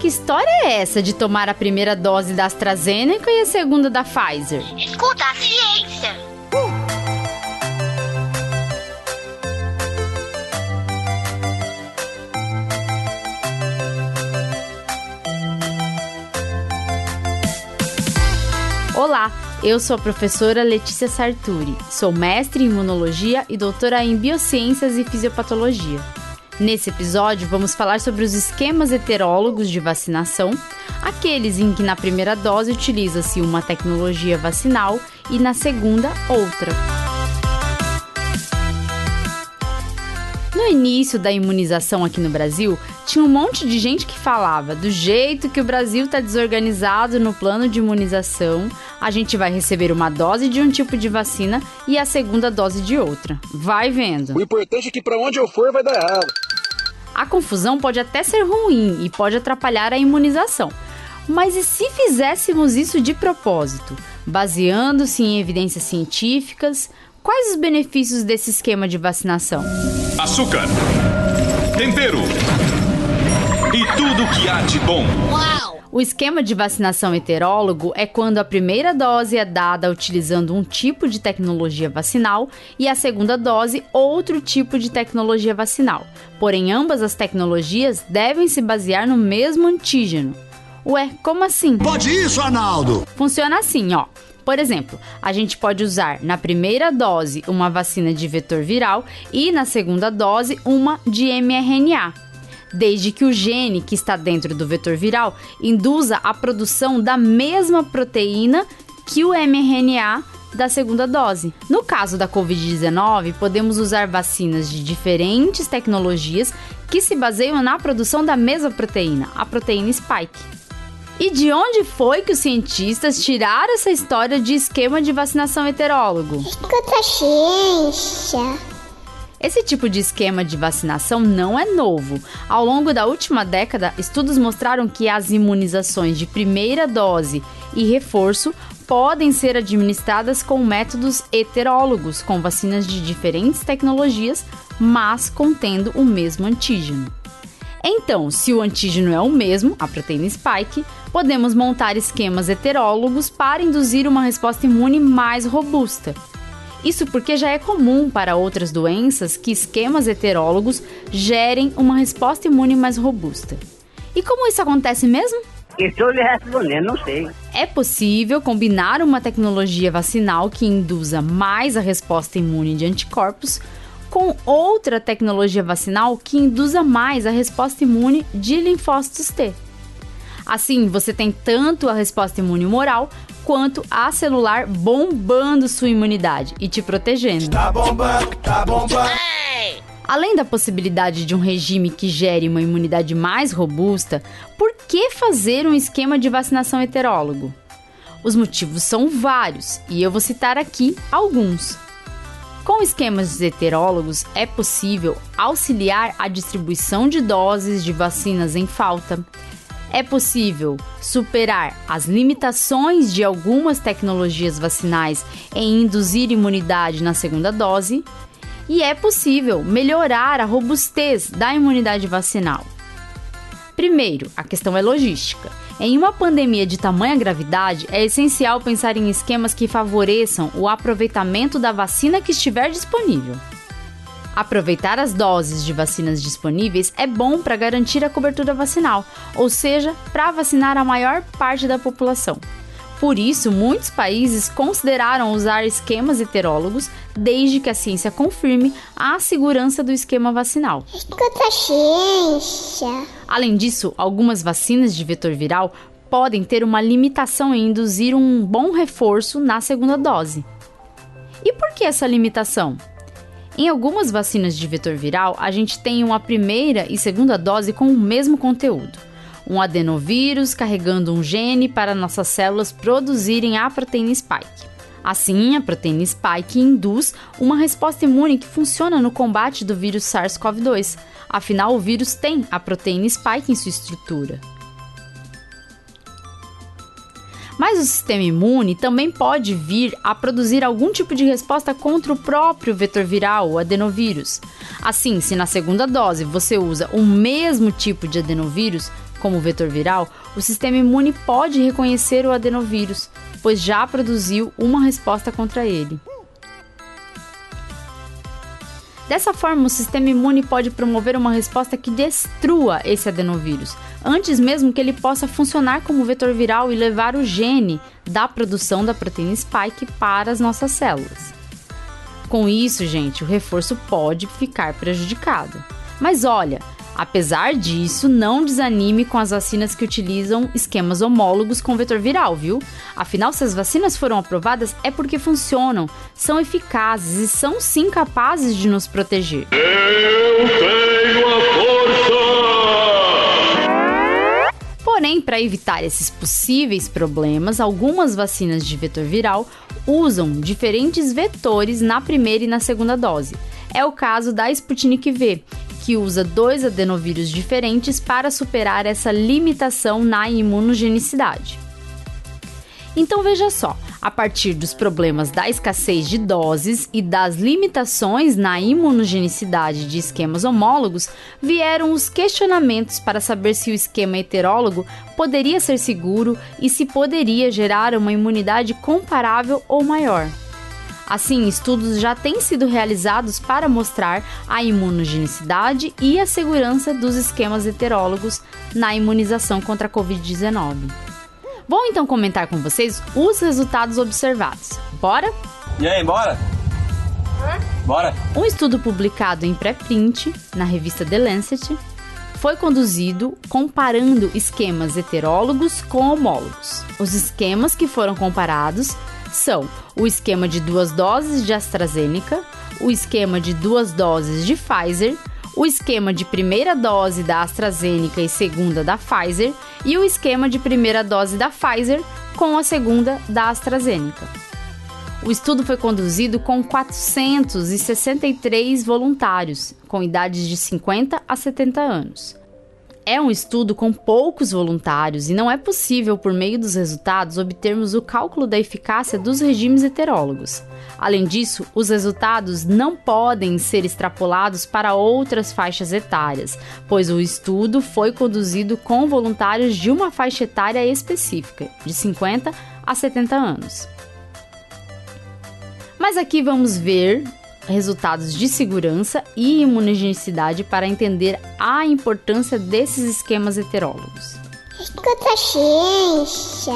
Que história é essa de tomar a primeira dose da AstraZeneca e a segunda da Pfizer? Escuta a ciência. Olá, eu sou a professora Letícia Sarturi, sou mestre em imunologia e doutora em biociências e fisiopatologia. Nesse episódio, vamos falar sobre os esquemas heterólogos de vacinação, aqueles em que na primeira dose utiliza-se uma tecnologia vacinal e na segunda outra. No início da imunização aqui no Brasil, tinha um monte de gente que falava do jeito que o Brasil está desorganizado no plano de imunização, a gente vai receber uma dose de um tipo de vacina e a segunda dose de outra. Vai vendo. O importante é que para onde eu for vai dar errado. A confusão pode até ser ruim e pode atrapalhar a imunização. Mas e se fizéssemos isso de propósito, baseando-se em evidências científicas? Quais os benefícios desse esquema de vacinação? Açúcar, tempero e tudo que há de bom. O esquema de vacinação heterólogo é quando a primeira dose é dada utilizando um tipo de tecnologia vacinal e a segunda dose outro tipo de tecnologia vacinal. Porém, ambas as tecnologias devem se basear no mesmo antígeno. Ué, como assim? Pode isso, Arnaldo! Funciona assim, ó. Por exemplo, a gente pode usar na primeira dose uma vacina de vetor viral e na segunda dose uma de mRNA, desde que o gene que está dentro do vetor viral induza a produção da mesma proteína que o mRNA da segunda dose. No caso da Covid-19, podemos usar vacinas de diferentes tecnologias que se baseiam na produção da mesma proteína, a proteína spike. E de onde foi que os cientistas tiraram essa história de esquema de vacinação heterólogo? Escuta a ciência. Esse tipo de esquema de vacinação não é novo. Ao longo da última década, estudos mostraram que as imunizações de primeira dose e reforço podem ser administradas com métodos heterólogos, com vacinas de diferentes tecnologias, mas contendo o mesmo antígeno. Então, se o antígeno é o mesmo, a proteína spike, podemos montar esquemas heterólogos para induzir uma resposta imune mais robusta. Isso porque já é comum para outras doenças que esquemas heterólogos gerem uma resposta imune mais robusta. E como isso acontece mesmo? Estou lhe respondendo, não sei. É possível combinar uma tecnologia vacinal que induza mais a resposta imune de anticorpos com outra tecnologia vacinal que induza mais a resposta imune de linfócitos T. Assim, você tem tanto a resposta imune humoral quanto a celular bombando sua imunidade e te protegendo. Tá bombando, tá bombando. Além da possibilidade de um regime que gere uma imunidade mais robusta, por que fazer um esquema de vacinação heterólogo? Os motivos são vários e eu vou citar aqui alguns. Com esquemas heterólogos, é possível auxiliar a distribuição de doses de vacinas em falta. É possível superar as limitações de algumas tecnologias vacinais em induzir imunidade na segunda dose. E é possível melhorar a robustez da imunidade vacinal. Primeiro, a questão é logística. Em uma pandemia de tamanha gravidade, é essencial pensar em esquemas que favoreçam o aproveitamento da vacina que estiver disponível. Aproveitar as doses de vacinas disponíveis é bom para garantir a cobertura vacinal, ou seja, para vacinar a maior parte da população. Por isso, muitos países consideraram usar esquemas heterólogos desde que a ciência confirme a segurança do esquema vacinal. Escuta a ciência. Além disso, algumas vacinas de vetor viral podem ter uma limitação em induzir um bom reforço na segunda dose. E por que essa limitação? Em algumas vacinas de vetor viral, a gente tem uma primeira e segunda dose com o mesmo conteúdo um adenovírus carregando um gene para nossas células produzirem a proteína spike. Assim, a proteína spike induz uma resposta imune que funciona no combate do vírus SARS-CoV-2. Afinal, o vírus tem a proteína spike em sua estrutura. Mas o sistema imune também pode vir a produzir algum tipo de resposta contra o próprio vetor viral, o adenovírus. Assim, se na segunda dose você usa o mesmo tipo de adenovírus, como vetor viral, o sistema imune pode reconhecer o adenovírus, pois já produziu uma resposta contra ele. Dessa forma, o sistema imune pode promover uma resposta que destrua esse adenovírus, antes mesmo que ele possa funcionar como vetor viral e levar o gene da produção da proteína spike para as nossas células. Com isso, gente, o reforço pode ficar prejudicado. Mas olha, Apesar disso, não desanime com as vacinas que utilizam esquemas homólogos com vetor viral, viu? Afinal, se as vacinas foram aprovadas é porque funcionam, são eficazes e são sim capazes de nos proteger. Eu tenho a força! Porém, para evitar esses possíveis problemas, algumas vacinas de vetor viral usam diferentes vetores na primeira e na segunda dose. É o caso da Sputnik V, que usa dois adenovírus diferentes para superar essa limitação na imunogenicidade. Então veja só, a partir dos problemas da escassez de doses e das limitações na imunogenicidade de esquemas homólogos, vieram os questionamentos para saber se o esquema heterólogo poderia ser seguro e se poderia gerar uma imunidade comparável ou maior. Assim, estudos já têm sido realizados para mostrar a imunogenicidade e a segurança dos esquemas heterólogos na imunização contra a Covid-19. Vou então comentar com vocês os resultados observados. Bora? E aí, bora? Bora! Um estudo publicado em pré-print na revista The Lancet foi conduzido comparando esquemas heterólogos com homólogos. Os esquemas que foram comparados são o esquema de duas doses de AstraZeneca, o esquema de duas doses de Pfizer, o esquema de primeira dose da AstraZeneca e segunda da Pfizer e o esquema de primeira dose da Pfizer com a segunda da AstraZeneca. O estudo foi conduzido com 463 voluntários, com idades de 50 a 70 anos. É um estudo com poucos voluntários e não é possível, por meio dos resultados, obtermos o cálculo da eficácia dos regimes heterólogos. Além disso, os resultados não podem ser extrapolados para outras faixas etárias, pois o estudo foi conduzido com voluntários de uma faixa etária específica, de 50 a 70 anos. Mas aqui vamos ver resultados de segurança e imunogenicidade para entender a importância desses esquemas heterólogos. Escuta a ciência.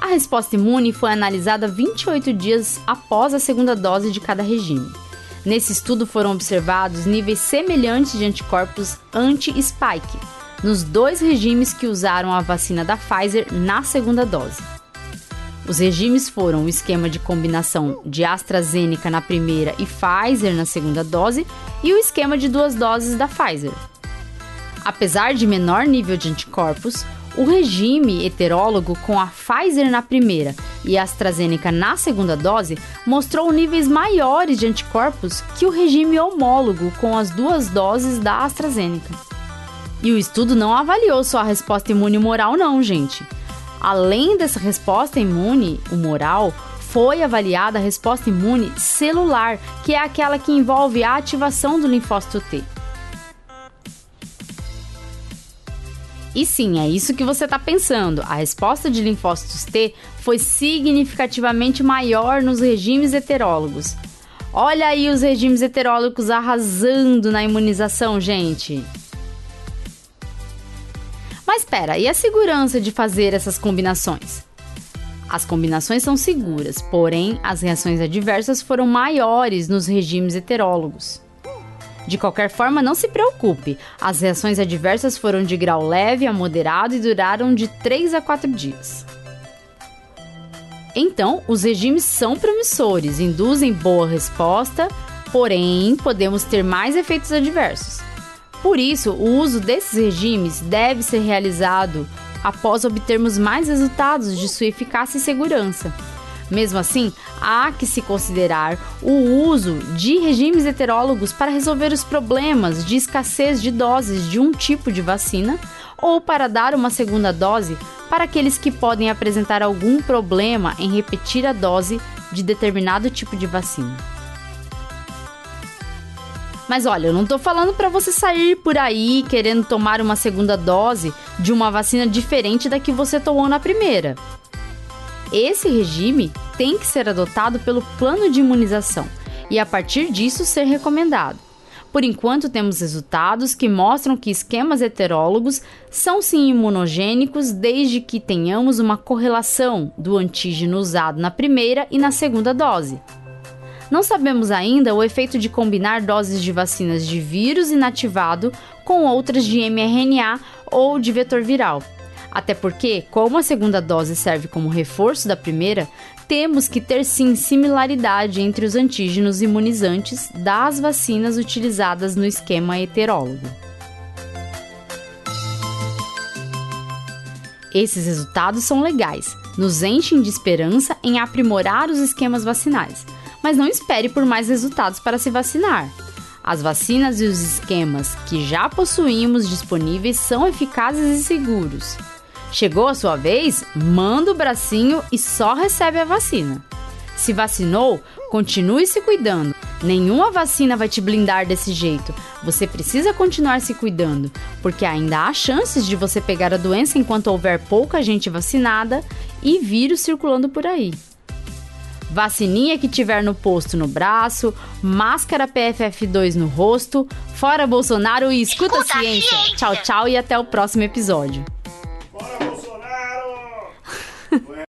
A resposta imune foi analisada 28 dias após a segunda dose de cada regime. Nesse estudo foram observados níveis semelhantes de anticorpos anti-spike nos dois regimes que usaram a vacina da Pfizer na segunda dose. Os regimes foram o esquema de combinação de AstraZeneca na primeira e Pfizer na segunda dose e o esquema de duas doses da Pfizer. Apesar de menor nível de anticorpos, o regime heterólogo com a Pfizer na primeira e a AstraZeneca na segunda dose mostrou níveis maiores de anticorpos que o regime homólogo com as duas doses da AstraZeneca. E o estudo não avaliou só a resposta imune moral, não, gente. Além dessa resposta imune humoral, foi avaliada a resposta imune celular, que é aquela que envolve a ativação do linfócito T. E sim, é isso que você está pensando. A resposta de linfócitos T foi significativamente maior nos regimes heterólogos. Olha aí os regimes heterólogos arrasando na imunização, gente. Mas espera, e a segurança de fazer essas combinações? As combinações são seguras, porém as reações adversas foram maiores nos regimes heterólogos. De qualquer forma, não se preocupe, as reações adversas foram de grau leve a moderado e duraram de 3 a 4 dias. Então, os regimes são promissores, induzem boa resposta, porém podemos ter mais efeitos adversos. Por isso, o uso desses regimes deve ser realizado após obtermos mais resultados de sua eficácia e segurança. Mesmo assim, há que se considerar o uso de regimes heterólogos para resolver os problemas de escassez de doses de um tipo de vacina ou para dar uma segunda dose para aqueles que podem apresentar algum problema em repetir a dose de determinado tipo de vacina. Mas olha, eu não tô falando para você sair por aí querendo tomar uma segunda dose de uma vacina diferente da que você tomou na primeira. Esse regime tem que ser adotado pelo plano de imunização e a partir disso ser recomendado. Por enquanto, temos resultados que mostram que esquemas heterólogos são sim imunogênicos desde que tenhamos uma correlação do antígeno usado na primeira e na segunda dose. Não sabemos ainda o efeito de combinar doses de vacinas de vírus inativado com outras de mRNA ou de vetor viral. Até porque, como a segunda dose serve como reforço da primeira, temos que ter sim similaridade entre os antígenos imunizantes das vacinas utilizadas no esquema heterólogo. Esses resultados são legais, nos enchem de esperança em aprimorar os esquemas vacinais, mas não espere por mais resultados para se vacinar. As vacinas e os esquemas que já possuímos disponíveis são eficazes e seguros. Chegou a sua vez? Manda o bracinho e só recebe a vacina. Se vacinou, continue se cuidando. Nenhuma vacina vai te blindar desse jeito. Você precisa continuar se cuidando, porque ainda há chances de você pegar a doença enquanto houver pouca gente vacinada e vírus circulando por aí. Vacininha que tiver no posto no braço, máscara PFF2 no rosto, fora Bolsonaro e escuta, escuta a ciência. ciência. Tchau, tchau e até o próximo episódio.